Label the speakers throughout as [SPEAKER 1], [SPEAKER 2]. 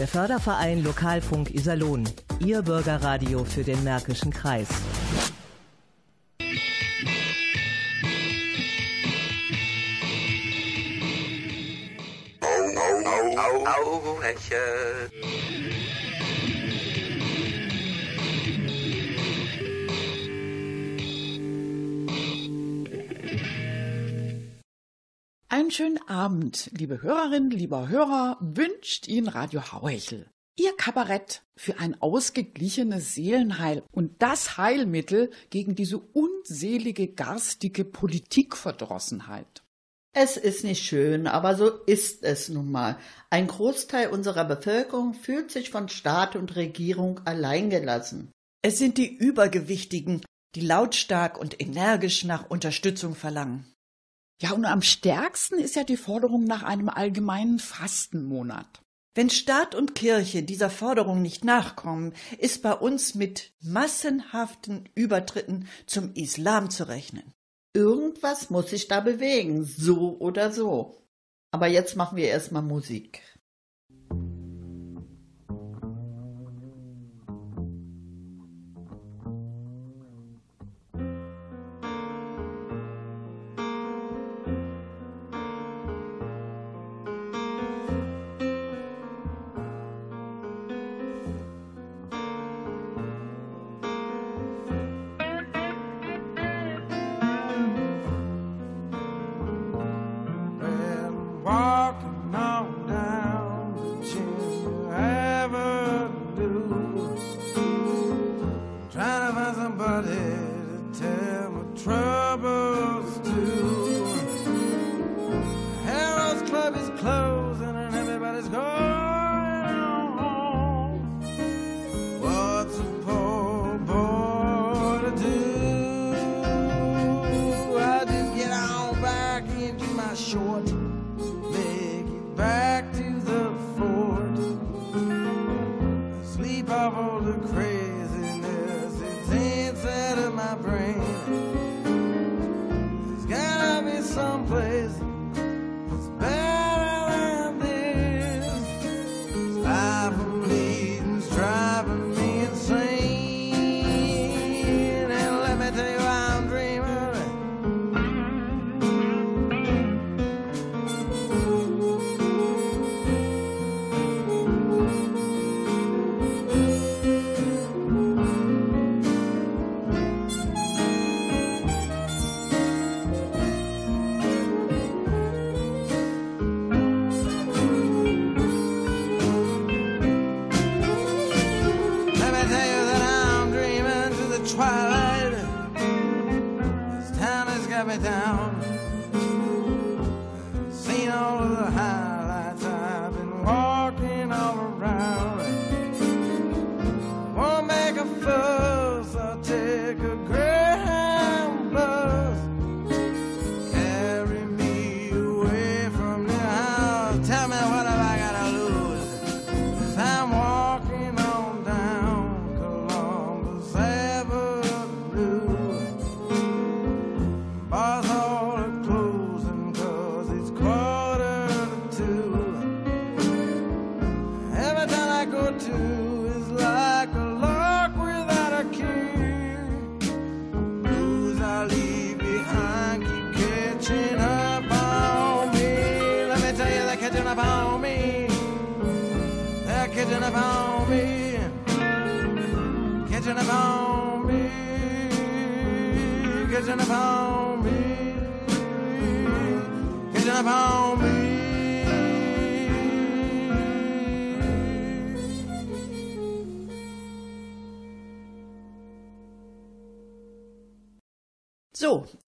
[SPEAKER 1] Der Förderverein Lokalfunk Iserlohn. Ihr Bürgerradio für den Märkischen Kreis.
[SPEAKER 2] Au, au, au, Heche.
[SPEAKER 3] Einen schönen Abend, liebe Hörerinnen, lieber Hörer, wünscht Ihnen Radio Hauhechel. Ihr Kabarett für ein ausgeglichenes Seelenheil und das Heilmittel gegen diese unselige, garstige Politikverdrossenheit.
[SPEAKER 4] Es ist nicht schön, aber so ist es nun mal. Ein Großteil unserer Bevölkerung fühlt sich von Staat und Regierung alleingelassen.
[SPEAKER 5] Es sind die Übergewichtigen, die lautstark und energisch nach Unterstützung verlangen.
[SPEAKER 3] Ja, und am stärksten ist ja die Forderung nach einem allgemeinen Fastenmonat.
[SPEAKER 5] Wenn Staat und Kirche dieser Forderung nicht nachkommen, ist bei uns mit massenhaften Übertritten zum Islam zu rechnen.
[SPEAKER 4] Irgendwas muss sich da bewegen, so oder so. Aber jetzt machen wir erstmal Musik.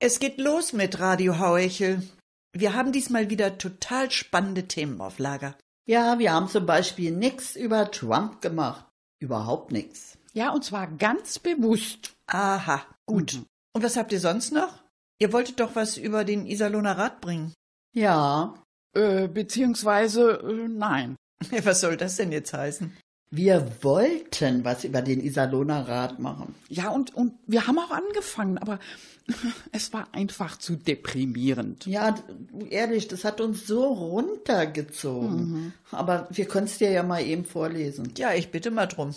[SPEAKER 5] Es geht los mit Radio Hauechel. Wir haben diesmal wieder total spannende Themen auf Lager.
[SPEAKER 4] Ja, wir haben zum Beispiel nichts über Trump gemacht. Überhaupt nichts.
[SPEAKER 3] Ja, und zwar ganz bewusst.
[SPEAKER 5] Aha, gut.
[SPEAKER 3] Mhm.
[SPEAKER 5] Und was habt ihr sonst noch? Ihr wolltet doch was über den Iserlohner Rat bringen.
[SPEAKER 4] Ja,
[SPEAKER 3] Äh, beziehungsweise, äh, nein.
[SPEAKER 5] Was soll das denn jetzt heißen?
[SPEAKER 6] Wir wollten was über den Iserlohner Rat machen.
[SPEAKER 3] Ja, und, und wir haben auch angefangen, aber es war einfach zu deprimierend.
[SPEAKER 6] Ja, ehrlich, das hat uns so runtergezogen. Aber wir können es dir ja mal eben vorlesen.
[SPEAKER 5] Ja, ich bitte mal drum.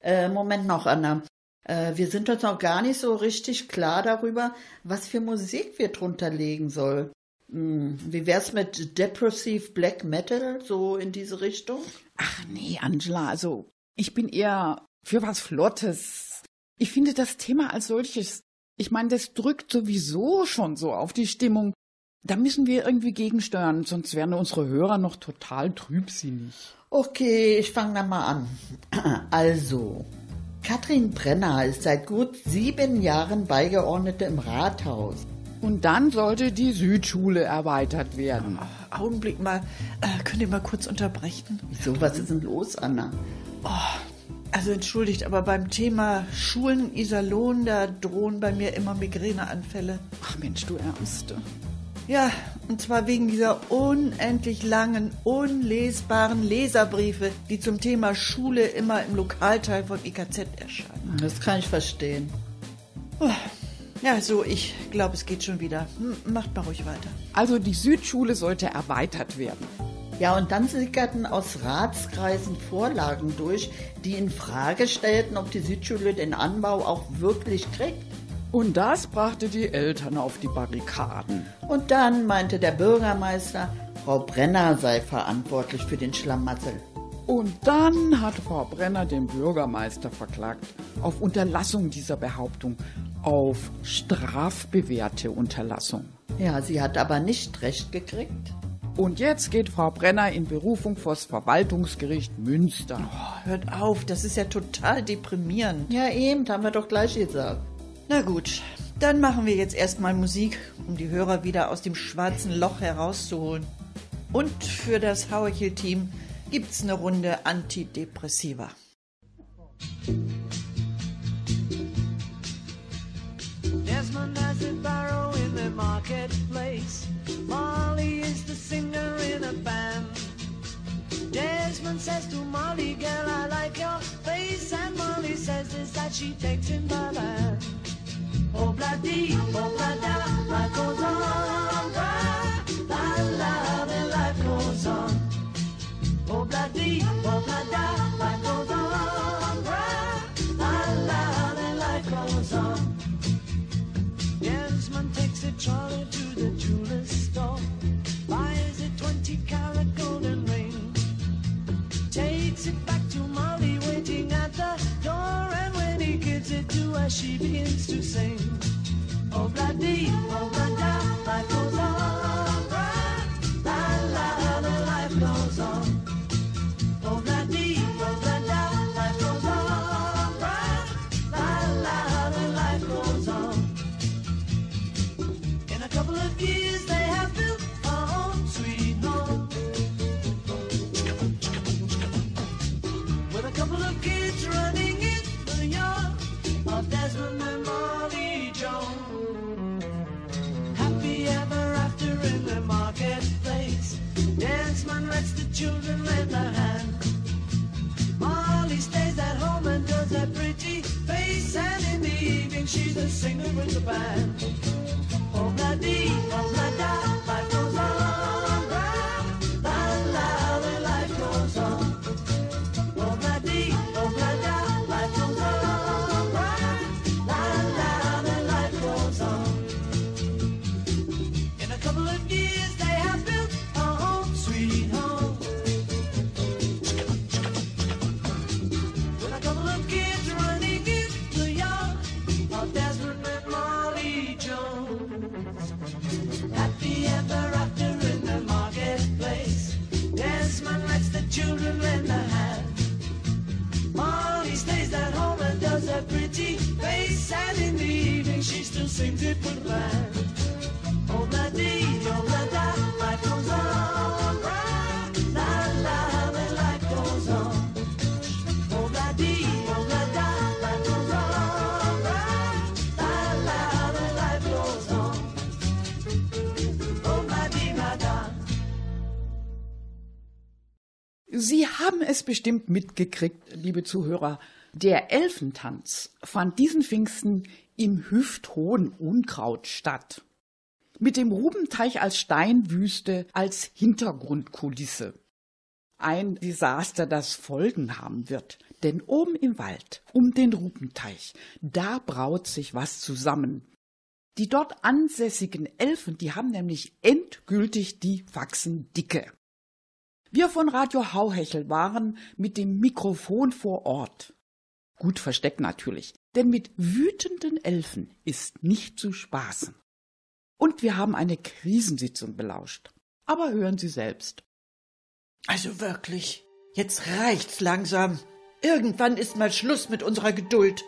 [SPEAKER 6] Äh, Moment noch, Anna. Äh, wir sind uns noch gar nicht so richtig klar darüber, was für Musik wir drunter legen soll. Hm, wie wär's mit Depressive Black Metal, so in diese Richtung?
[SPEAKER 3] Ach nee, Angela, also ich bin eher für was Flottes. Ich finde das Thema als solches, ich meine, das drückt sowieso schon so auf die Stimmung. Da müssen wir irgendwie gegensteuern, sonst werden unsere Hörer noch total trübsinnig.
[SPEAKER 6] Okay, ich fange dann mal an. Also, Katrin Brenner ist seit gut sieben Jahren Beigeordnete im Rathaus.
[SPEAKER 3] Und dann sollte die Südschule erweitert werden.
[SPEAKER 5] Augenblick mal, äh, könnt ihr mal kurz unterbrechen?
[SPEAKER 6] Wieso, was ist denn los, Anna?
[SPEAKER 5] Also entschuldigt, aber beim Thema Schulen in Iserlohn, da drohen bei mir immer Migräneanfälle.
[SPEAKER 3] Ach Mensch, du Ärmste.
[SPEAKER 5] Ja, und zwar wegen dieser unendlich langen, unlesbaren Leserbriefe, die zum Thema Schule immer im Lokalteil von IKZ erscheinen.
[SPEAKER 6] Das kann ich verstehen.
[SPEAKER 5] Ja, so, ich glaube, es geht schon wieder. Hm, Macht mal ruhig weiter.
[SPEAKER 3] Also die Südschule sollte erweitert werden.
[SPEAKER 6] Ja, und dann sickerten aus Ratskreisen Vorlagen durch, die in Frage stellten, ob die Südschule den Anbau auch wirklich kriegt.
[SPEAKER 3] Und das brachte die Eltern auf die Barrikaden.
[SPEAKER 6] Und dann meinte der Bürgermeister, Frau Brenner sei verantwortlich für den Schlamassel.
[SPEAKER 3] Und dann hat Frau Brenner den Bürgermeister verklagt auf Unterlassung dieser Behauptung, auf strafbewährte Unterlassung.
[SPEAKER 6] Ja, sie hat aber nicht recht gekriegt.
[SPEAKER 3] Und jetzt geht Frau Brenner in Berufung vors Verwaltungsgericht Münster.
[SPEAKER 5] Oh, hört auf, das ist ja total deprimierend.
[SPEAKER 6] Ja, eben, haben wir doch gleich gesagt.
[SPEAKER 5] Na gut, dann machen wir jetzt erstmal Musik, um die Hörer wieder aus dem schwarzen Loch herauszuholen. Und für das Hauerkill-Team gibt's eine Runde Antidepressiva.
[SPEAKER 7] Desmond has a barrow in the marketplace. Molly is the singer in a band. Desmond says to Molly, girl, I like your face. And Molly says this that she takes in my hand. Oh, bloody, oh, blada, life goes on. Takes a trolley to the jeweler's store, buys a 20 carat golden ring, takes it back to Molly waiting at the door, and when he gives it to her, she begins to sing. Oh, bloody, oh, life goes singer with the band. Oh, bloody, oh, blada, life goes on.
[SPEAKER 3] Es bestimmt mitgekriegt, liebe Zuhörer. Der Elfentanz fand diesen Pfingsten im hüfthohen Unkraut statt. Mit dem Rubenteich als Steinwüste als Hintergrundkulisse. Ein Desaster, das Folgen haben wird. Denn oben im Wald, um den Rubenteich, da braut sich was zusammen. Die dort ansässigen Elfen, die haben nämlich endgültig die Faxendicke. Wir von Radio Hauhechel waren mit dem Mikrofon vor Ort. Gut versteckt natürlich, denn mit wütenden Elfen ist nicht zu spaßen. Und wir haben eine Krisensitzung belauscht. Aber hören Sie selbst.
[SPEAKER 5] Also wirklich, jetzt reicht's langsam. Irgendwann ist mal Schluss mit unserer Geduld.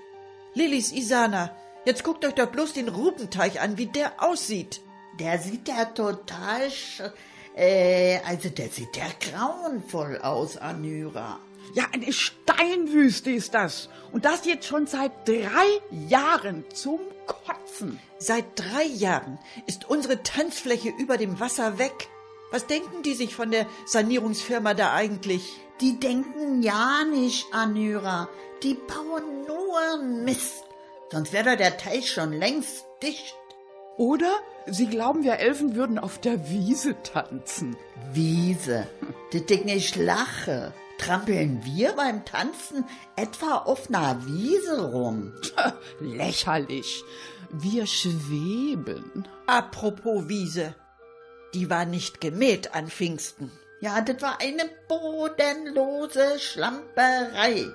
[SPEAKER 5] Lilis Isana, jetzt guckt euch doch bloß den Rubenteich an, wie der aussieht.
[SPEAKER 6] Der sieht ja total, sch- äh, also der sieht ja grauenvoll aus, Anüra.
[SPEAKER 3] Ja, eine Steinwüste ist das. Und das jetzt schon seit drei Jahren zum Kotzen.
[SPEAKER 5] Seit drei Jahren ist unsere Tanzfläche über dem Wasser weg. Was denken die sich von der Sanierungsfirma da eigentlich?
[SPEAKER 6] Die denken ja nicht, Anüra. Die bauen nur Mist. Sonst wäre der Teich schon längst dicht.
[SPEAKER 3] Oder sie glauben, wir Elfen würden auf der Wiese tanzen.
[SPEAKER 6] Wiese. Das Ding ich lache. Trampeln wir beim Tanzen etwa auf einer Wiese rum?
[SPEAKER 3] Lächerlich. Wir schweben.
[SPEAKER 5] Apropos Wiese. Die war nicht gemäht an Pfingsten.
[SPEAKER 6] Ja, das war eine bodenlose Schlamperei.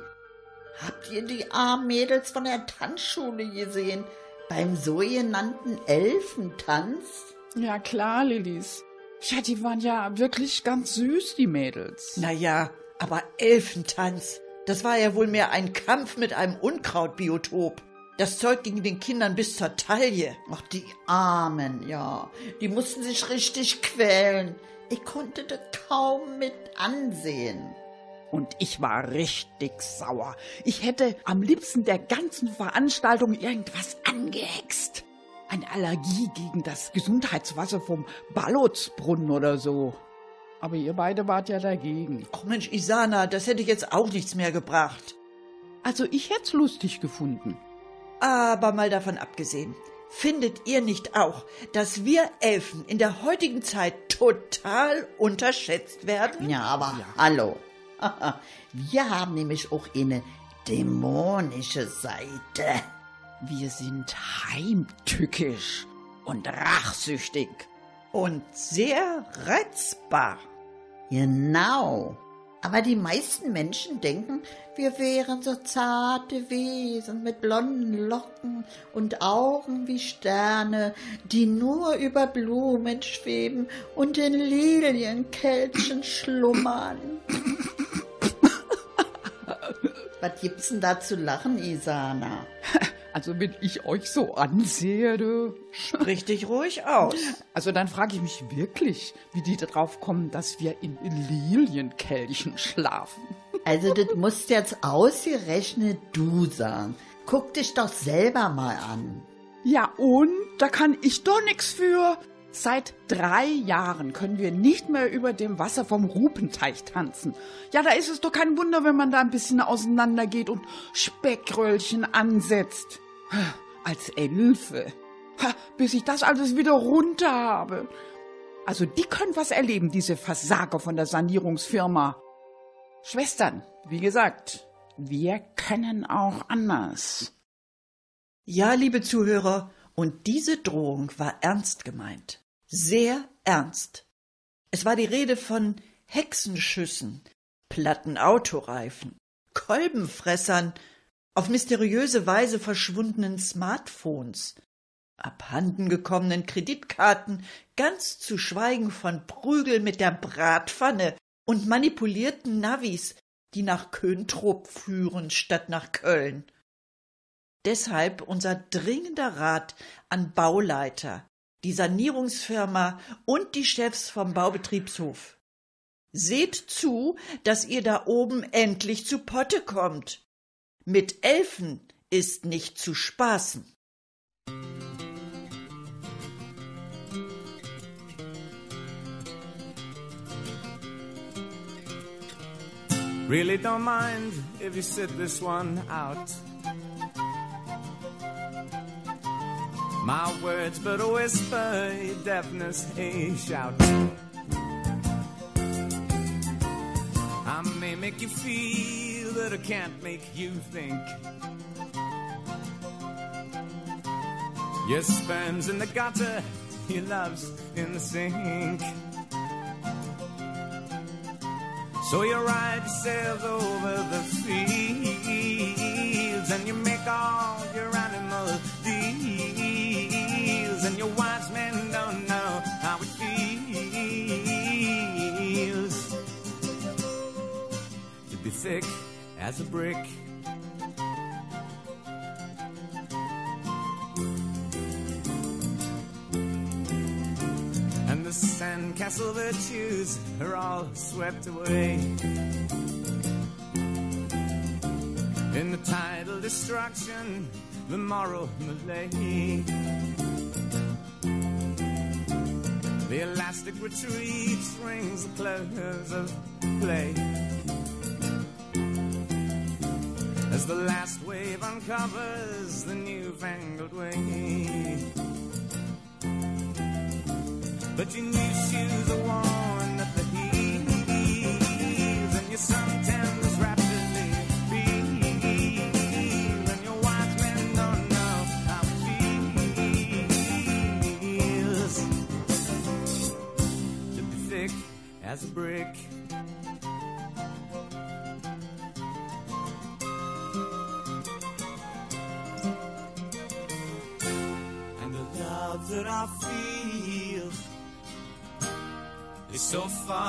[SPEAKER 6] Habt ihr die armen Mädels von der Tanzschule gesehen? Beim sogenannten Elfentanz?
[SPEAKER 3] Ja klar, Lillis. Ja, die waren ja wirklich ganz süß, die Mädels.
[SPEAKER 5] Naja, aber Elfentanz, das war ja wohl mehr ein Kampf mit einem Unkrautbiotop. Das Zeug ging den Kindern bis zur Taille.
[SPEAKER 6] Ach, die Armen, ja. Die mussten sich richtig quälen. Ich konnte das kaum mit ansehen.
[SPEAKER 3] Und ich war richtig sauer. Ich hätte am liebsten der ganzen Veranstaltung irgendwas angehext. Eine Allergie gegen das Gesundheitswasser vom Ballotsbrunnen oder so. Aber ihr beide wart ja dagegen.
[SPEAKER 5] Ach Mensch, Isana, das hätte jetzt auch nichts mehr gebracht.
[SPEAKER 3] Also ich hätt's lustig gefunden.
[SPEAKER 5] Aber mal davon abgesehen, findet ihr nicht auch, dass wir Elfen in der heutigen Zeit total unterschätzt werden?
[SPEAKER 6] Ja, aber hallo. Wir haben nämlich auch eine dämonische Seite.
[SPEAKER 3] Wir sind heimtückisch und rachsüchtig.
[SPEAKER 5] Und sehr reizbar.
[SPEAKER 6] Genau. Aber die meisten Menschen denken, wir wären so zarte Wesen mit blonden Locken und Augen wie Sterne, die nur über Blumen schweben und in Lilienkelchen schlummern. Was gibt's denn da zu lachen, Isana?
[SPEAKER 3] Also wenn ich euch so ansehe, du.
[SPEAKER 5] Sprich dich ruhig aus.
[SPEAKER 3] Also dann frage ich mich wirklich, wie die darauf kommen, dass wir in Lilienkelchen schlafen.
[SPEAKER 6] Also das musst jetzt ausgerechnet du sagen. Guck dich doch selber mal an.
[SPEAKER 3] Ja und? Da kann ich doch nix für. Seit drei Jahren können wir nicht mehr über dem Wasser vom Rupenteich tanzen. Ja, da ist es doch kein Wunder, wenn man da ein bisschen auseinandergeht und Speckröllchen ansetzt. Als Elfe. Bis ich das alles wieder runter habe. Also die können was erleben, diese Versager von der Sanierungsfirma. Schwestern, wie gesagt, wir können auch anders.
[SPEAKER 5] Ja, liebe Zuhörer, und diese Drohung war ernst gemeint. Sehr ernst. Es war die Rede von Hexenschüssen, platten Autoreifen, Kolbenfressern, auf mysteriöse Weise verschwundenen Smartphones, abhandengekommenen Kreditkarten, ganz zu schweigen von Prügel mit der Bratpfanne und manipulierten Navis, die nach Köntrop führen statt nach Köln. Deshalb unser dringender Rat an Bauleiter, die Sanierungsfirma und die Chefs vom Baubetriebshof. Seht zu, dass ihr da oben endlich zu Potte kommt. Mit Elfen ist nicht zu spaßen.
[SPEAKER 8] Really don't mind if you sit this one out. My words but a whisper, deafness a shout. I may make you feel, but I can't make you think. Your sperm's in the gutter, your love's in the sink. So you ride yourself over the fields and you make all your wise men don't know how it feels to be thick as a brick. And the sandcastle virtues are all swept away. In the tidal destruction, the moral malay. The elastic retreat rings the close of play. As the last wave uncovers the newfangled way. But your new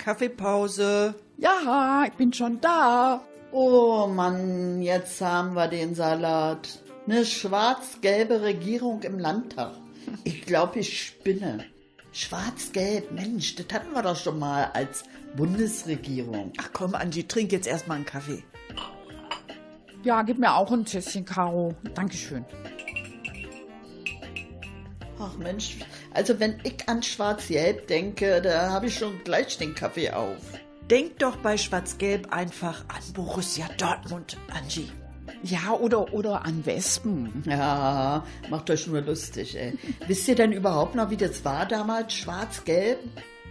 [SPEAKER 5] Kaffeepause.
[SPEAKER 3] Ja, ich bin schon da.
[SPEAKER 6] Oh Mann, jetzt haben wir den Salat. Eine schwarz-gelbe Regierung im Landtag. Ich glaube, ich spinne. Schwarz-gelb, Mensch, das hatten wir doch schon mal als Bundesregierung.
[SPEAKER 5] Ach komm, Angie, trink jetzt erstmal einen Kaffee.
[SPEAKER 3] Ja, gib mir auch ein Tässchen, Caro. Dankeschön.
[SPEAKER 6] Ach Mensch, also wenn ich an Schwarz-Gelb denke, da habe ich schon gleich den Kaffee auf.
[SPEAKER 5] Denk doch bei Schwarz-Gelb einfach an Borussia Dortmund, Angie.
[SPEAKER 3] Ja, oder, oder an Wespen.
[SPEAKER 6] Ja, macht euch nur lustig, ey. Wisst ihr denn überhaupt noch, wie das war damals, schwarz-gelb?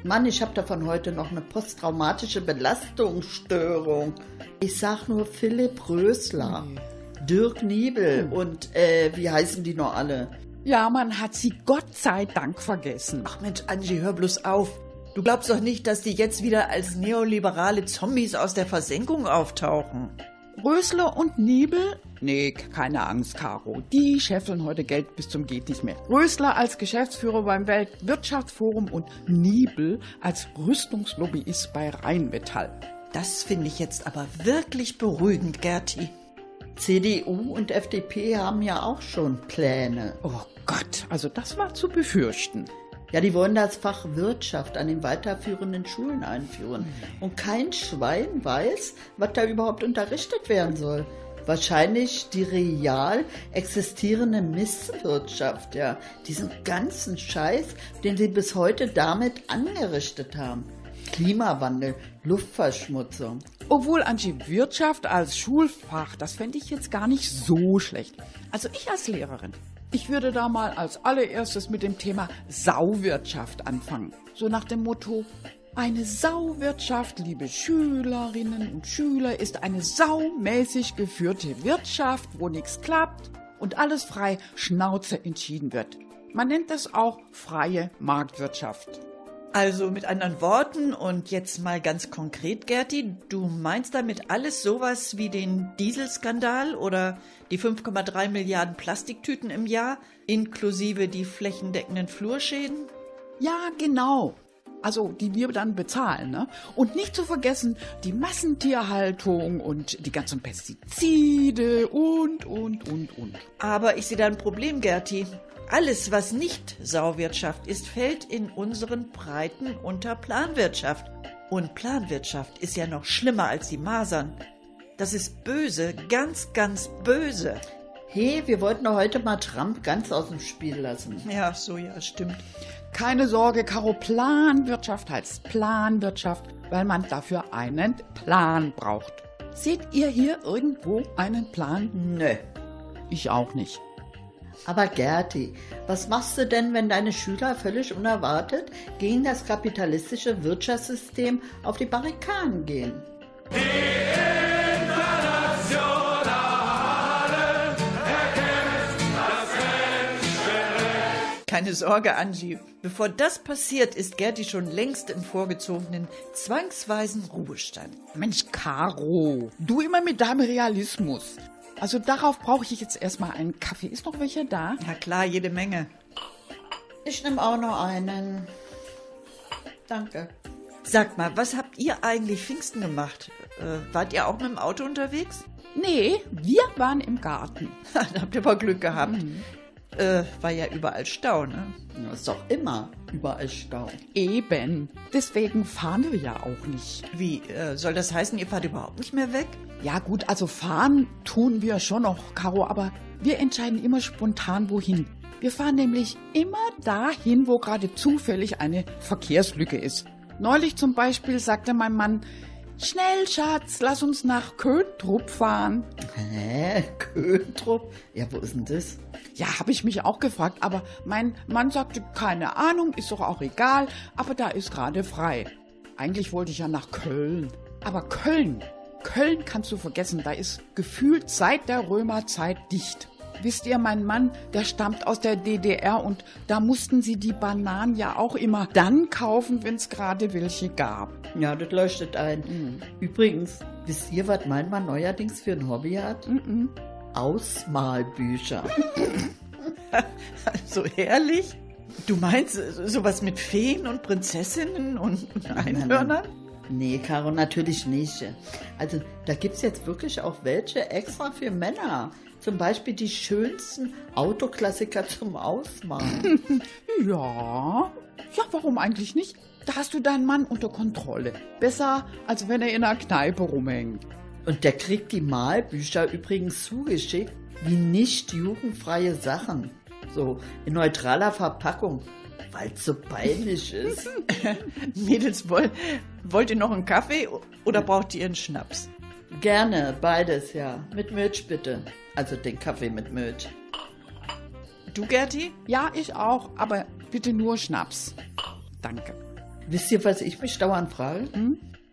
[SPEAKER 6] Mann, ich habe davon heute noch eine posttraumatische Belastungsstörung. Ich sag nur Philipp Rösler, Dirk Niebel und, äh, wie heißen die noch alle?
[SPEAKER 3] Ja, man hat sie Gott sei Dank vergessen.
[SPEAKER 5] Ach Mensch, Angie, hör bloß auf. Du glaubst doch nicht, dass die jetzt wieder als neoliberale Zombies aus der Versenkung auftauchen.
[SPEAKER 3] Rösler und Niebel? Nee, keine Angst, Caro. Die scheffeln heute Geld bis zum geht nicht mehr. Rösler als Geschäftsführer beim Weltwirtschaftsforum und Niebel als Rüstungslobbyist bei Rheinmetall.
[SPEAKER 5] Das finde ich jetzt aber wirklich beruhigend, Gerti.
[SPEAKER 6] CDU und FDP haben ja auch schon Pläne.
[SPEAKER 3] Oh Gott, also das war zu befürchten.
[SPEAKER 6] Ja, die wollen das Fach Wirtschaft an den weiterführenden Schulen einführen. Und kein Schwein weiß, was da überhaupt unterrichtet werden soll. Wahrscheinlich die real existierende Misswirtschaft, ja. Diesen ganzen Scheiß, den sie bis heute damit angerichtet haben. Klimawandel, Luftverschmutzung.
[SPEAKER 3] Obwohl, Angie, Wirtschaft als Schulfach, das fände ich jetzt gar nicht so schlecht. Also ich als Lehrerin, ich würde da mal als allererstes mit dem Thema Sauwirtschaft anfangen. So nach dem Motto, eine Sauwirtschaft, liebe Schülerinnen und Schüler, ist eine saumäßig geführte Wirtschaft, wo nichts klappt und alles frei Schnauze entschieden wird. Man nennt das auch freie Marktwirtschaft.
[SPEAKER 5] Also mit anderen Worten und jetzt mal ganz konkret, Gerti, du meinst damit alles sowas wie den Dieselskandal oder die 5,3 Milliarden Plastiktüten im Jahr, inklusive die flächendeckenden Flurschäden?
[SPEAKER 3] Ja, genau. Also, die wir dann bezahlen, ne? Und nicht zu vergessen, die Massentierhaltung und die ganzen Pestizide und, und, und, und.
[SPEAKER 5] Aber ich sehe da ein Problem, Gerti. Alles, was nicht Sauwirtschaft ist, fällt in unseren Breiten unter Planwirtschaft. Und Planwirtschaft ist ja noch schlimmer als die Masern. Das ist böse, ganz, ganz böse.
[SPEAKER 6] Hey, wir wollten doch heute mal Trump ganz aus dem Spiel lassen.
[SPEAKER 5] Ja, so ja, stimmt.
[SPEAKER 3] Keine Sorge, Caro, Planwirtschaft heißt Planwirtschaft, weil man dafür einen Plan braucht. Seht ihr hier irgendwo einen Plan?
[SPEAKER 6] Nö.
[SPEAKER 3] Ich auch nicht.
[SPEAKER 6] Aber Gerti, was machst du denn, wenn deine Schüler völlig unerwartet gegen das kapitalistische Wirtschaftssystem auf die Barrikaden gehen?
[SPEAKER 5] Keine Sorge, Angie. Bevor das passiert, ist Gerti schon längst im vorgezogenen, zwangsweisen Ruhestand.
[SPEAKER 3] Mensch, Caro, du immer mit deinem Realismus. Also darauf brauche ich jetzt erstmal einen Kaffee. Ist noch welcher da?
[SPEAKER 5] Na klar, jede Menge.
[SPEAKER 6] Ich nehme auch noch einen. Danke.
[SPEAKER 5] Sag mal, was habt ihr eigentlich Pfingsten gemacht? Äh, wart ihr auch mit dem Auto unterwegs?
[SPEAKER 3] Nee, wir waren im Garten.
[SPEAKER 5] da habt ihr aber Glück gehabt. Äh, war ja überall Stau, ne?
[SPEAKER 6] Ja, ist doch immer überall Stau.
[SPEAKER 3] Eben. Deswegen fahren wir ja auch nicht.
[SPEAKER 5] Wie, äh, soll das heißen, ihr fahrt überhaupt nicht mehr weg?
[SPEAKER 3] Ja gut, also fahren tun wir schon noch, Caro, aber wir entscheiden immer spontan wohin. Wir fahren nämlich immer dahin, wo gerade zufällig eine Verkehrslücke ist. Neulich zum Beispiel sagte mein Mann, Schnell, Schatz, lass uns nach Köntrup fahren.
[SPEAKER 6] Hä? Köntrup? Ja, wo ist denn das?
[SPEAKER 3] Ja, habe ich mich auch gefragt, aber mein Mann sagte, keine Ahnung, ist doch auch egal, aber da ist gerade frei. Eigentlich wollte ich ja nach Köln. Aber Köln, Köln kannst du vergessen, da ist gefühlt seit der Römerzeit dicht. Wisst ihr, mein Mann, der stammt aus der DDR und da mussten sie die Bananen ja auch immer dann kaufen, wenn es gerade welche gab.
[SPEAKER 6] Ja, das leuchtet ein. Übrigens, wisst ihr, was mein Mann neuerdings für ein Hobby hat? Ausmalbücher.
[SPEAKER 5] So herrlich? Du meinst äh, sowas mit Feen und Prinzessinnen und Einhörnern?
[SPEAKER 6] Nee, Caro, natürlich nicht. Also, da gibt's jetzt wirklich auch welche extra für Männer. Zum Beispiel die schönsten Autoklassiker zum Ausmalen.
[SPEAKER 3] Ja, ja, warum eigentlich nicht? Da hast du deinen Mann unter Kontrolle. Besser, als wenn er in einer Kneipe rumhängt.
[SPEAKER 6] Und der kriegt die Malbücher übrigens zugeschickt wie nicht jugendfreie Sachen. So in neutraler Verpackung, weil es so peinlich ist.
[SPEAKER 5] Mädels, woll, wollt ihr noch einen Kaffee oder braucht ihr einen Schnaps?
[SPEAKER 6] Gerne, beides, ja. Mit Milch bitte. Also den Kaffee mit Milch.
[SPEAKER 5] Du, Gerti?
[SPEAKER 3] Ja, ich auch, aber bitte nur Schnaps. Danke.
[SPEAKER 6] Wisst ihr, was ich mich dauernd frage?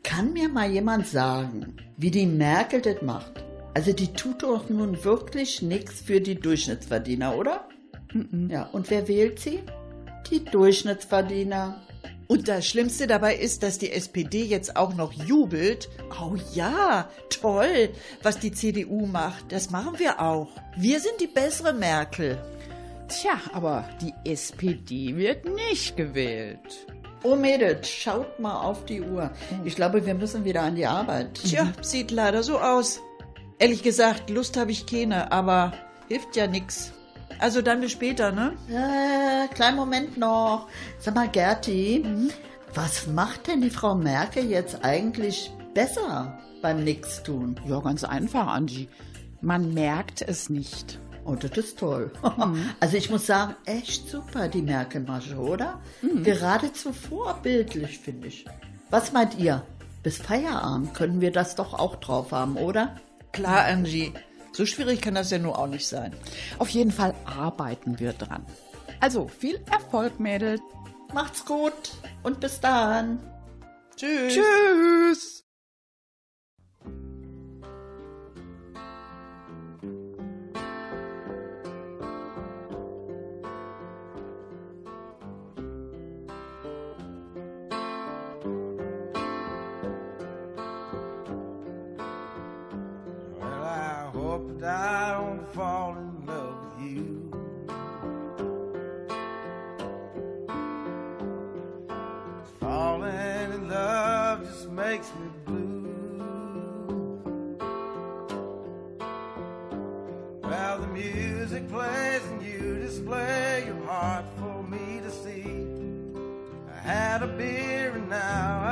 [SPEAKER 6] Kann mir mal jemand sagen, wie die Merkel das macht? Also die tut doch nun wirklich nichts für die Durchschnittsverdiener, oder? Ja, und wer wählt sie? Die Durchschnittsverdiener.
[SPEAKER 5] Und das Schlimmste dabei ist, dass die SPD jetzt auch noch jubelt. Oh ja, toll, was die CDU macht. Das machen wir auch. Wir sind die bessere Merkel.
[SPEAKER 3] Tja, aber die SPD wird nicht gewählt.
[SPEAKER 6] Oh Mädels, schaut mal auf die Uhr. Ich glaube, wir müssen wieder an die Arbeit.
[SPEAKER 5] Tja, sieht leider so aus. Ehrlich gesagt, Lust habe ich keine, aber hilft ja nix. Also dann bis später, ne?
[SPEAKER 6] Äh, kleinen Moment noch. Sag mal, Gerti, was macht denn die Frau Merkel jetzt eigentlich besser beim Nix tun?
[SPEAKER 3] Ja, ganz einfach, Angie. Man merkt es nicht.
[SPEAKER 6] Oh, das ist toll. Also ich muss sagen, echt super, die Merkelmasche, oder? Geradezu vorbildlich, finde ich. Was meint ihr? Bis Feierabend können wir das doch auch drauf haben, oder?
[SPEAKER 5] Klar, Angie. So schwierig kann das ja nur auch nicht sein.
[SPEAKER 3] Auf jeden Fall arbeiten wir dran. Also viel Erfolg, Mädel.
[SPEAKER 6] Macht's gut und bis dann.
[SPEAKER 5] Tschüss.
[SPEAKER 3] Tschüss.
[SPEAKER 4] Makes me blue. Well, the music plays and you display your heart for me to see. I had a beer and now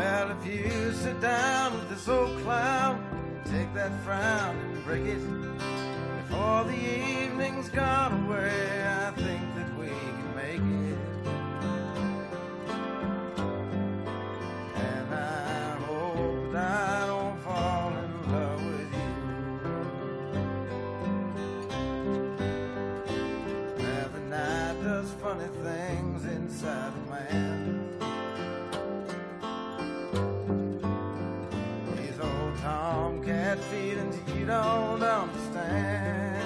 [SPEAKER 4] Well, if you sit down with this old clown, take that frown and break it. Before the evening's gone away, I think don't understand.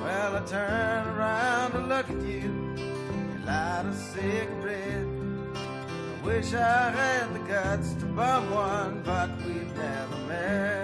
[SPEAKER 4] Well, I turn around to look at you. You light a cigarette. I wish I had the guts to bum one, but we've never met.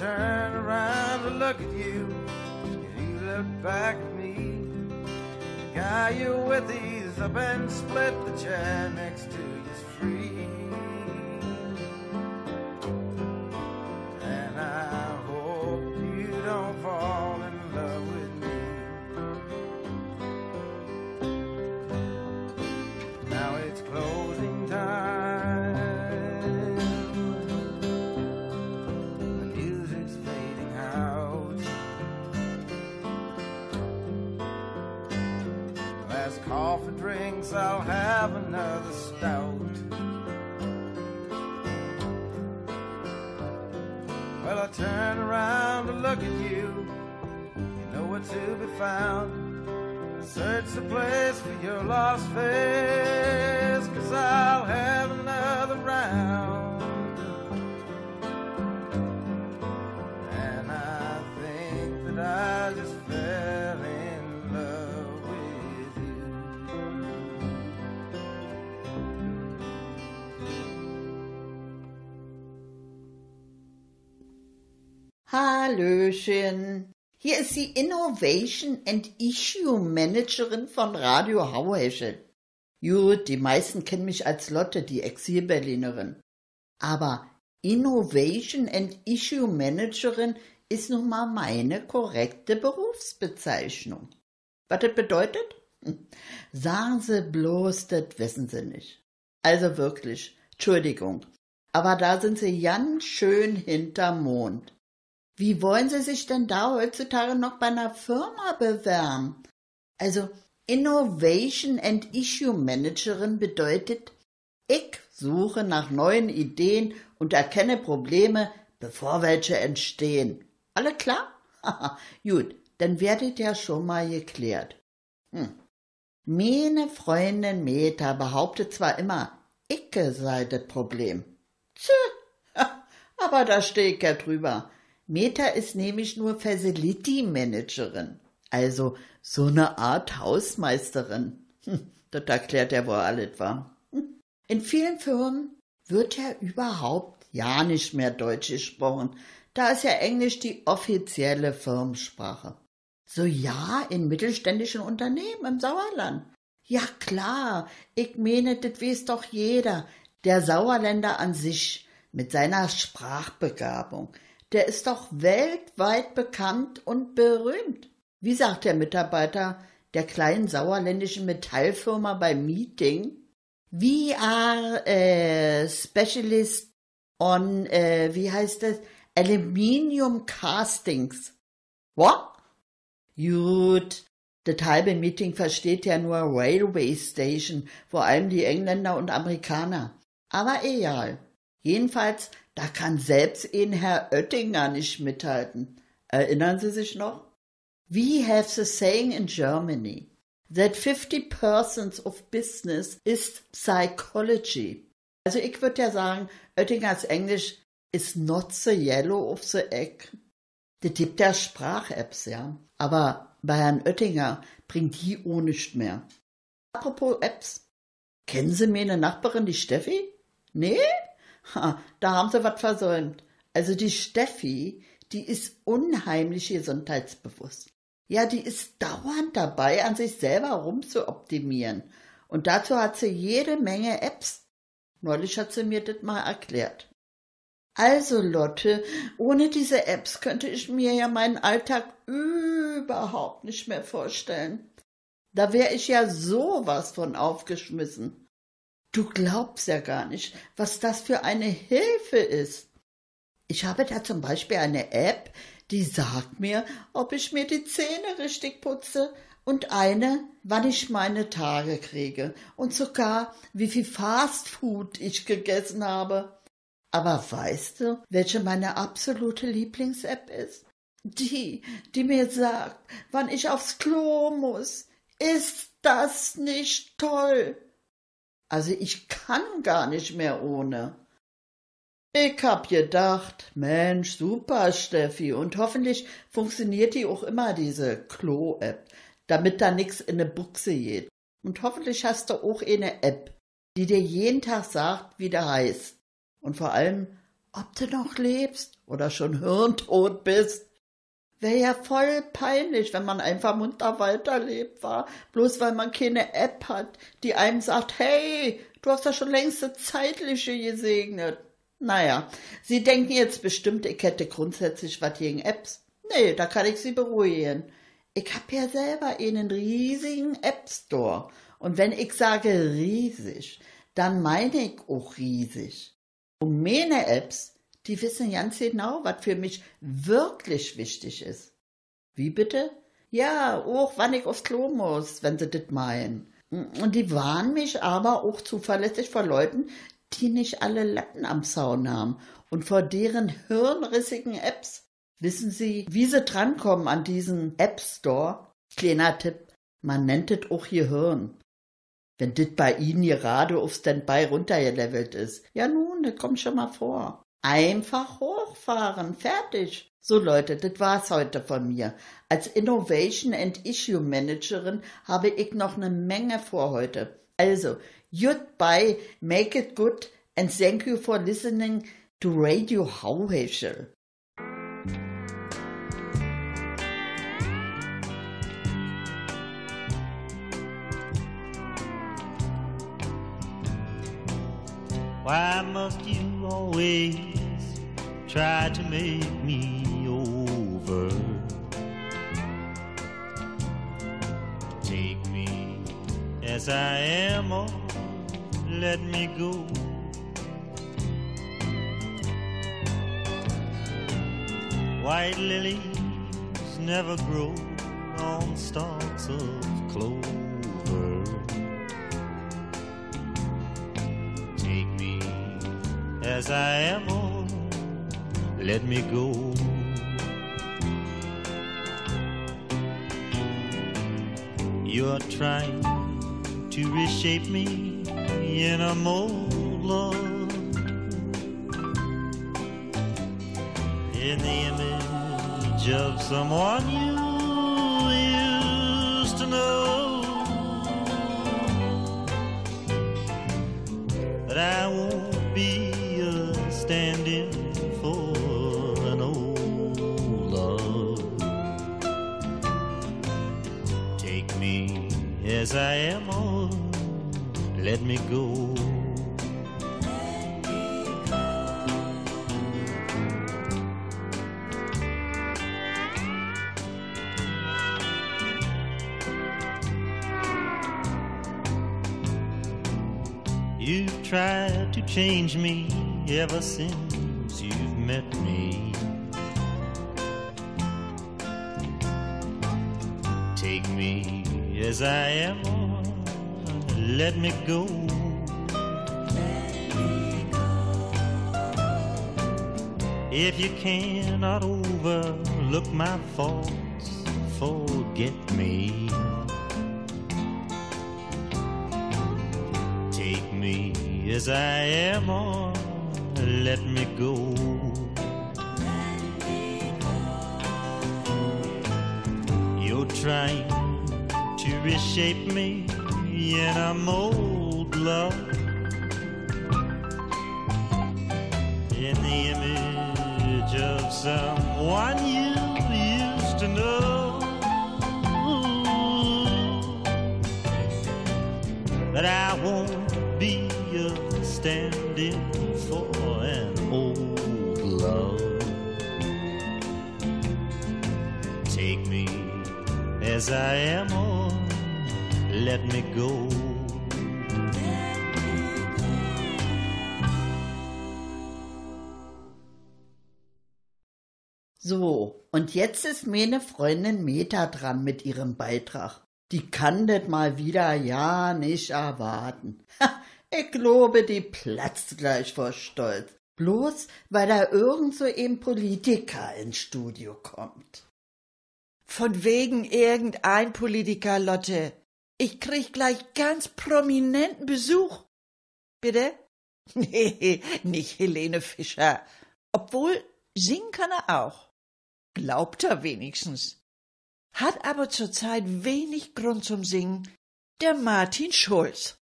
[SPEAKER 4] Turn around to look at you, and you look back at me. The guy you're with, he's up and split the chair next to you's
[SPEAKER 6] Hier ist die Innovation and Issue Managerin von Radio Hauhechel. Gut, die meisten kennen mich als Lotte, die Exil-Berlinerin. Aber Innovation and Issue Managerin ist nun mal meine korrekte Berufsbezeichnung. Was das bedeutet? Sagen Sie bloß, das wissen Sie nicht. Also wirklich, Entschuldigung. Aber da sind Sie ganz schön hinterm Mond. Wie wollen Sie sich denn da heutzutage noch bei einer Firma bewerben? Also Innovation and Issue Managerin bedeutet, ich suche nach neuen Ideen und erkenne Probleme, bevor welche entstehen. Alle klar? Gut, dann werdet ja schon mal geklärt. Hm. Meine Freundin Meta behauptet zwar immer, Icke sei das Problem. Tja, aber da stehe ich ja drüber. Meta ist nämlich nur Facility Managerin, also so eine Art Hausmeisterin. Hm, das erklärt ja wohl alles, wa? Hm. In vielen Firmen wird ja überhaupt ja nicht mehr Deutsch gesprochen. Da ist ja Englisch die offizielle Firmensprache. So ja, in mittelständischen Unternehmen im Sauerland. Ja klar, ich meine, das weiß doch jeder. Der Sauerländer an sich mit seiner Sprachbegabung, der ist doch weltweit bekannt und berühmt. Wie sagt der Mitarbeiter der kleinen sauerländischen Metallfirma beim Meeting? We are a specialist on, äh, wie heißt das, Aluminium Castings. What? Gut, das halbe Meeting versteht ja nur Railway Station, vor allem die Engländer und Amerikaner. Aber egal. Jedenfalls, da kann selbst ein Herr Oettinger nicht mithalten. Erinnern Sie sich noch? We have the saying in Germany that 50% of business is psychology. Also ich würde ja sagen, Oettingers Englisch is not the yellow of the egg. Das gibt ja Sprach-Apps, ja. Aber bei Herrn Oettinger bringt die auch nicht mehr. Apropos Apps. Kennen Sie meine Nachbarin, die Steffi? Nee? Ha, da haben Sie was versäumt. Also die Steffi, die ist unheimlich gesundheitsbewusst. Ja, die ist dauernd dabei, an sich selber rumzuoptimieren. Und dazu hat sie jede Menge Apps. Neulich hat sie mir das mal erklärt. Also Lotte, ohne diese Apps könnte ich mir ja meinen Alltag überhaupt nicht mehr vorstellen. Da wäre ich ja sowas von aufgeschmissen. Du glaubst ja gar nicht, was das für eine Hilfe ist. Ich habe da zum Beispiel eine App, die sagt mir, ob ich mir die Zähne richtig putze und eine, wann ich meine Tage kriege und sogar, wie viel Fastfood ich gegessen habe. Aber weißt du, welche meine absolute Lieblings-App ist? Die, die mir sagt, wann ich aufs Klo muss. Ist das nicht toll? Also ich kann gar nicht mehr ohne. Ich hab gedacht, Mensch, super, Steffi, und hoffentlich funktioniert die auch immer, diese Klo-App, damit da nix in ne Buchse geht. Und hoffentlich hast du auch eine App, die dir jeden Tag sagt, wie der heißt. Und vor allem, ob du noch lebst oder schon hirntot bist. Wäre ja voll peinlich, wenn man einfach munter weiterlebt war, bloß weil man keine App hat, die einem sagt, hey, du hast ja schon längst das Zeitliche gesegnet. Naja, Sie denken jetzt bestimmt, ich hätte grundsätzlich was gegen Apps. Nee, da kann ich Sie beruhigen. Ich hab ja selber einen riesigen App Store. Und wenn ich sage riesig, dann meine ich auch riesig. Und meine Apps, die wissen ganz genau, was für mich wirklich wichtig ist. Wie bitte? Ja, auch wann ich aufs Klo muss, wenn sie das meinen. Und die warnen mich aber auch zuverlässig vor Leuten, die nicht alle Latten am Zaun haben und vor deren hirnrissigen Apps. Wissen Sie, wie sie drankommen an diesen App Store? Kleiner Tipp, man nennt es auch Gehirn wenn dit bei Ihnen gerade auf Standby runtergelevelt ist. Ja nun, das kommt schon mal vor. Einfach hochfahren, fertig. So Leute, das war's heute von mir. Als Innovation and Issue Managerin habe ich noch eine Menge vor heute. Also, goodbye, make it good and thank you for listening to Radio Hauheschel.
[SPEAKER 9] Why must you always try to make me over? Take me as I am or let me go. White lilies never grow on stalks of clover. Take me as I am, oh, let me go. You're trying to reshape me in a mold, love, in the image of someone you used to know. But I won't be a stand-in as I am, or let me go. You've tried to change me ever since as I am, let me go. If you cannot overlook my faults, forget me. Take me as I am, or let me go. To reshape me in a mold, love. In the image of someone you used to know. But I won't be a stand-in for an old love. Take me as I am, let me go.
[SPEAKER 6] So, und jetzt ist meine Freundin Meta dran mit ihrem Beitrag. Die kann das mal wieder ja nicht erwarten. Ha, ich glaube, die platzt gleich vor Stolz. Bloß, weil da irgend so ein Politiker ins Studio kommt.
[SPEAKER 5] Von wegen irgendein Politiker, Lotte. Ich krieg gleich ganz prominenten Besuch. Bitte? Nee, nicht Helene Fischer. Obwohl, singen kann er auch. Glaubt er wenigstens. Hat aber zurzeit wenig Grund zum Singen. Der Martin Schulz.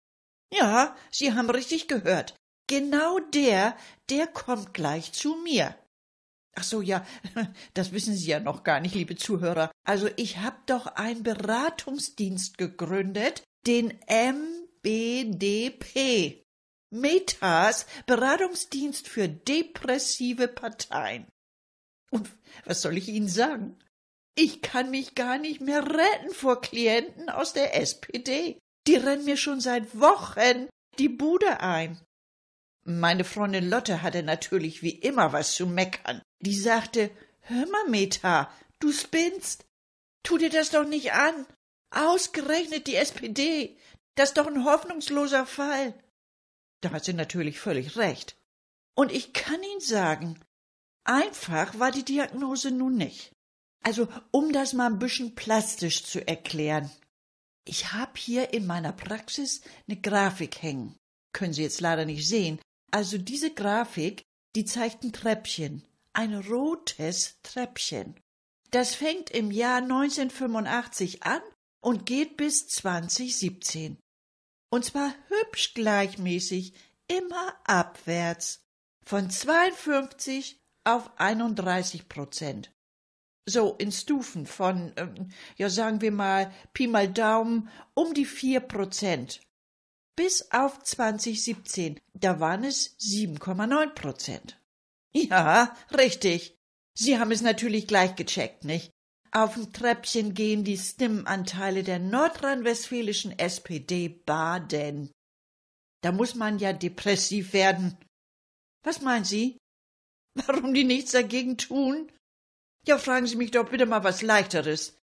[SPEAKER 5] Ja, Sie haben richtig gehört. Genau der, der kommt gleich zu mir. Ach so, ja, das wissen Sie ja noch gar nicht, liebe Zuhörer. Also ich hab doch einen Beratungsdienst gegründet, den MBDP. Metas Beratungsdienst für depressive Parteien. Und was soll ich Ihnen sagen? Ich kann mich gar nicht mehr retten vor Klienten aus der SPD. Die rennen mir schon seit Wochen die Bude ein. Meine Freundin Lotte hatte natürlich wie immer was zu meckern. Die sagte, hör mal, Meta, du spinnst. Tu dir das doch nicht an. Ausgerechnet die SPD. Das ist doch ein hoffnungsloser Fall. Da hat sie natürlich völlig recht. Und ich kann Ihnen sagen, einfach war die Diagnose nun nicht. Also, um das mal ein bisschen plastisch zu erklären. Ich hab hier in meiner Praxis eine Grafik hängen. Können Sie jetzt leider nicht sehen. Also diese Grafik, die zeigt ein Treppchen. Ein rotes Treppchen. Das fängt im Jahr 1985 an und geht bis 2017. Und zwar hübsch gleichmäßig, immer abwärts. Von 52 auf 31 Prozent. So in Stufen von, ähm, ja sagen wir mal, Pi mal Daumen, um die vier Prozent. Bis auf 2017, da waren es 7,9 Prozent. Ja, richtig. Sie haben es natürlich gleich gecheckt, nicht? Auf dem Treppchen gehen die Stimmenanteile der nordrhein-westfälischen SPD Baden. Da muss man ja depressiv werden. Was meinen Sie? Warum die nichts dagegen tun? Ja, fragen Sie mich doch bitte mal was Leichteres.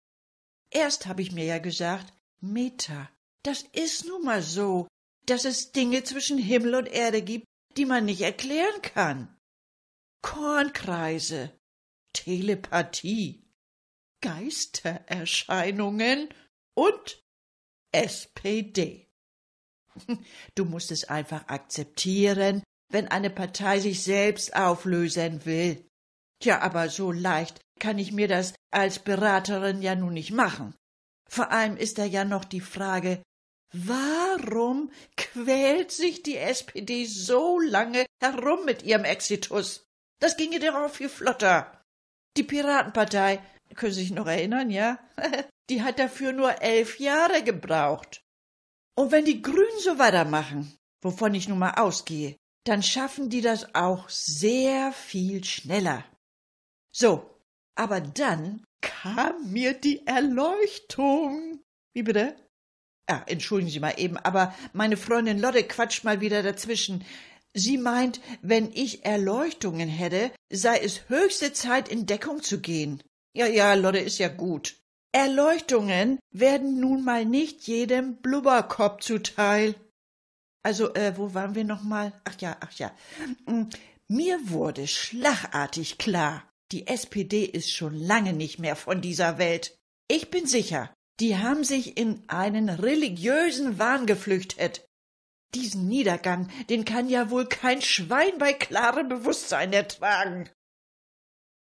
[SPEAKER 5] Erst habe ich mir ja gesagt, Meta, das ist nun mal so, dass es Dinge zwischen Himmel und Erde gibt, die man nicht erklären kann. Kornkreise, Telepathie, Geistererscheinungen und SPD. Du musst es einfach akzeptieren, wenn eine Partei sich selbst auflösen will. Tja, aber so leicht kann ich mir das als Beraterin ja nun nicht machen. Vor allem ist da ja noch die Frage, warum quält sich die SPD so lange herum mit ihrem Exitus? Das ginge doch auch viel flotter. Die Piratenpartei, können Sie sich noch erinnern, ja? Die hat dafür nur elf Jahre gebraucht. Und wenn die Grünen so weitermachen, wovon ich nun mal ausgehe, dann schaffen die das auch sehr viel schneller. So, aber dann kam mir die Erleuchtung. Wie bitte? Ah, entschuldigen Sie mal eben, aber meine Freundin Lotte quatscht mal wieder dazwischen. Sie meint, wenn ich Erleuchtungen hätte, sei es höchste Zeit, in Deckung zu gehen. Ja, ja, Lotte ist ja gut. Erleuchtungen werden nun mal nicht jedem Blubberkopf zuteil. Also, äh, wo waren wir noch mal? Ach ja, ach ja. Hm, mir wurde schlagartig klar, die SPD ist schon lange nicht mehr von dieser Welt. Ich bin sicher, die haben sich in einen religiösen Wahn geflüchtet. Diesen Niedergang, den kann ja wohl kein Schwein bei klarem Bewusstsein ertragen.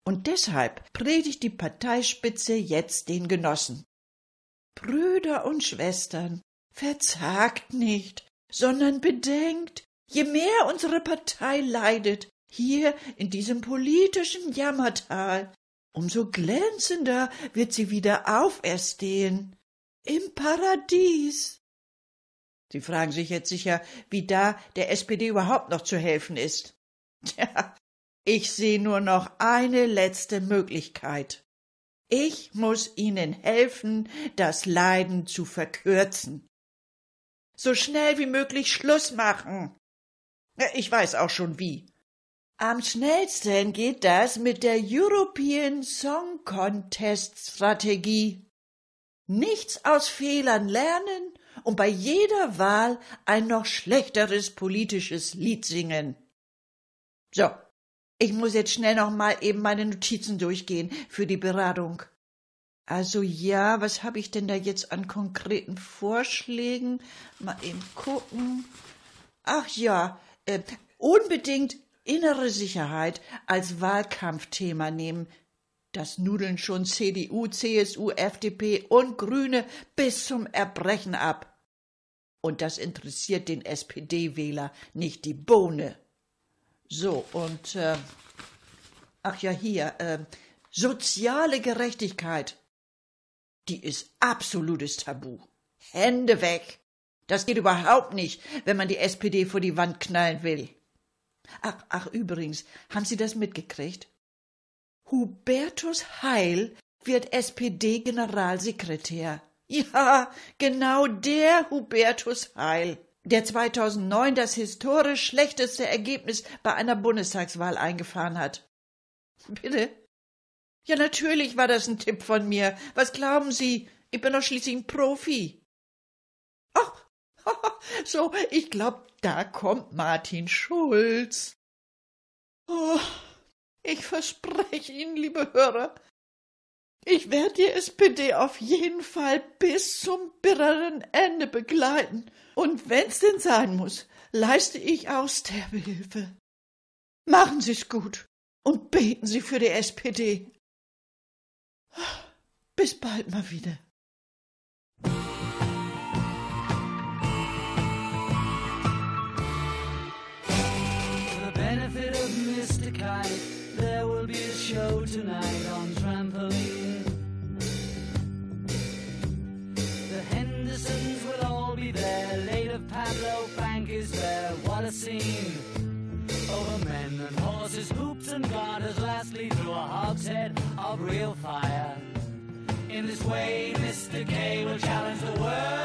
[SPEAKER 5] Und deshalb predigt die Parteispitze jetzt den Genossen. Brüder und Schwestern, verzagt nicht, sondern bedenkt, je mehr unsere Partei leidet, hier in diesem politischen Jammertal, umso glänzender wird sie wieder auferstehen. Im Paradies. Sie fragen sich jetzt sicher, wie da der SPD überhaupt noch zu helfen ist. Tja, ich sehe nur noch eine letzte Möglichkeit. Ich muss Ihnen helfen, das Leiden zu verkürzen so schnell wie möglich Schluss machen. Ich weiß auch schon wie. Am schnellsten geht das mit der European Song Contest Strategie. Nichts aus Fehlern lernen und bei jeder Wahl ein noch schlechteres politisches Lied singen. So, ich muss jetzt schnell noch mal eben meine Notizen durchgehen für die Beratung. Also ja, was habe ich denn da jetzt an konkreten Vorschlägen? Mal eben gucken. Ach ja, äh, unbedingt innere Sicherheit als Wahlkampfthema nehmen. Das nudeln schon CDU, CSU, FDP und Grüne bis zum Erbrechen ab. Und das interessiert den SPD-Wähler nicht die Bohne. So, und äh, ach ja, hier, äh, soziale Gerechtigkeit die ist absolutes Tabu. Hände weg. Das geht überhaupt nicht, wenn man die SPD vor die Wand knallen will. Ach, ach, übrigens, haben Sie das mitgekriegt? Hubertus Heil wird SPD-Generalsekretär. Ja, genau der Hubertus Heil, der 2009 das historisch schlechteste Ergebnis bei einer Bundestagswahl eingefahren hat. Bitte? Ja, natürlich war das ein Tipp von mir. Was glauben Sie? Ich bin doch schließlich ein Profi. Ach, so, ich glaub, da kommt Martin Schulz. Oh, ich verspreche Ihnen, liebe Hörer, ich werde die SPD auf jeden Fall bis zum bitteren Ende begleiten. Und wenn's denn sein muss, leiste ich auch Sterbehilfe. Machen Sie's gut und beten Sie für die SPD. Bis bald mal wieder.
[SPEAKER 10] Tonight on trampoline. The Hendersons will all be there. Later, Pablo Frank is there. What a scene! Over men and horses, hoops and garters, lastly through a hogshead of real fire. In this way, Mr. K will challenge the world.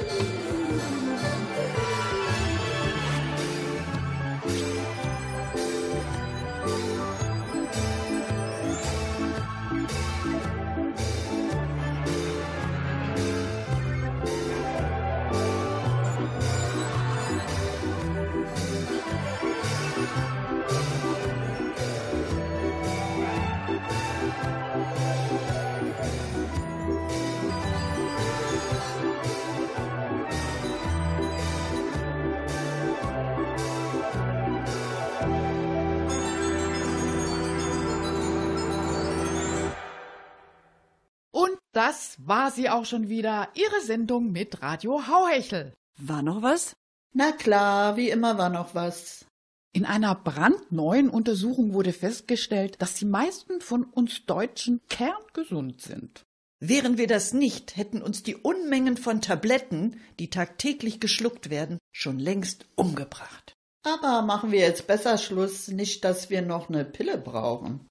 [SPEAKER 3] War sie auch schon wieder, ihre Sendung mit Radio Hauhechel.
[SPEAKER 11] War noch was?
[SPEAKER 6] Na klar, wie immer war noch was.
[SPEAKER 3] In einer brandneuen Untersuchung wurde festgestellt, dass die meisten von uns Deutschen kerngesund sind.
[SPEAKER 5] Wären wir das nicht, hätten uns die Unmengen von Tabletten, die tagtäglich geschluckt werden, schon längst umgebracht.
[SPEAKER 6] Aber machen wir jetzt besser Schluss, nicht, dass wir noch eine Pille brauchen.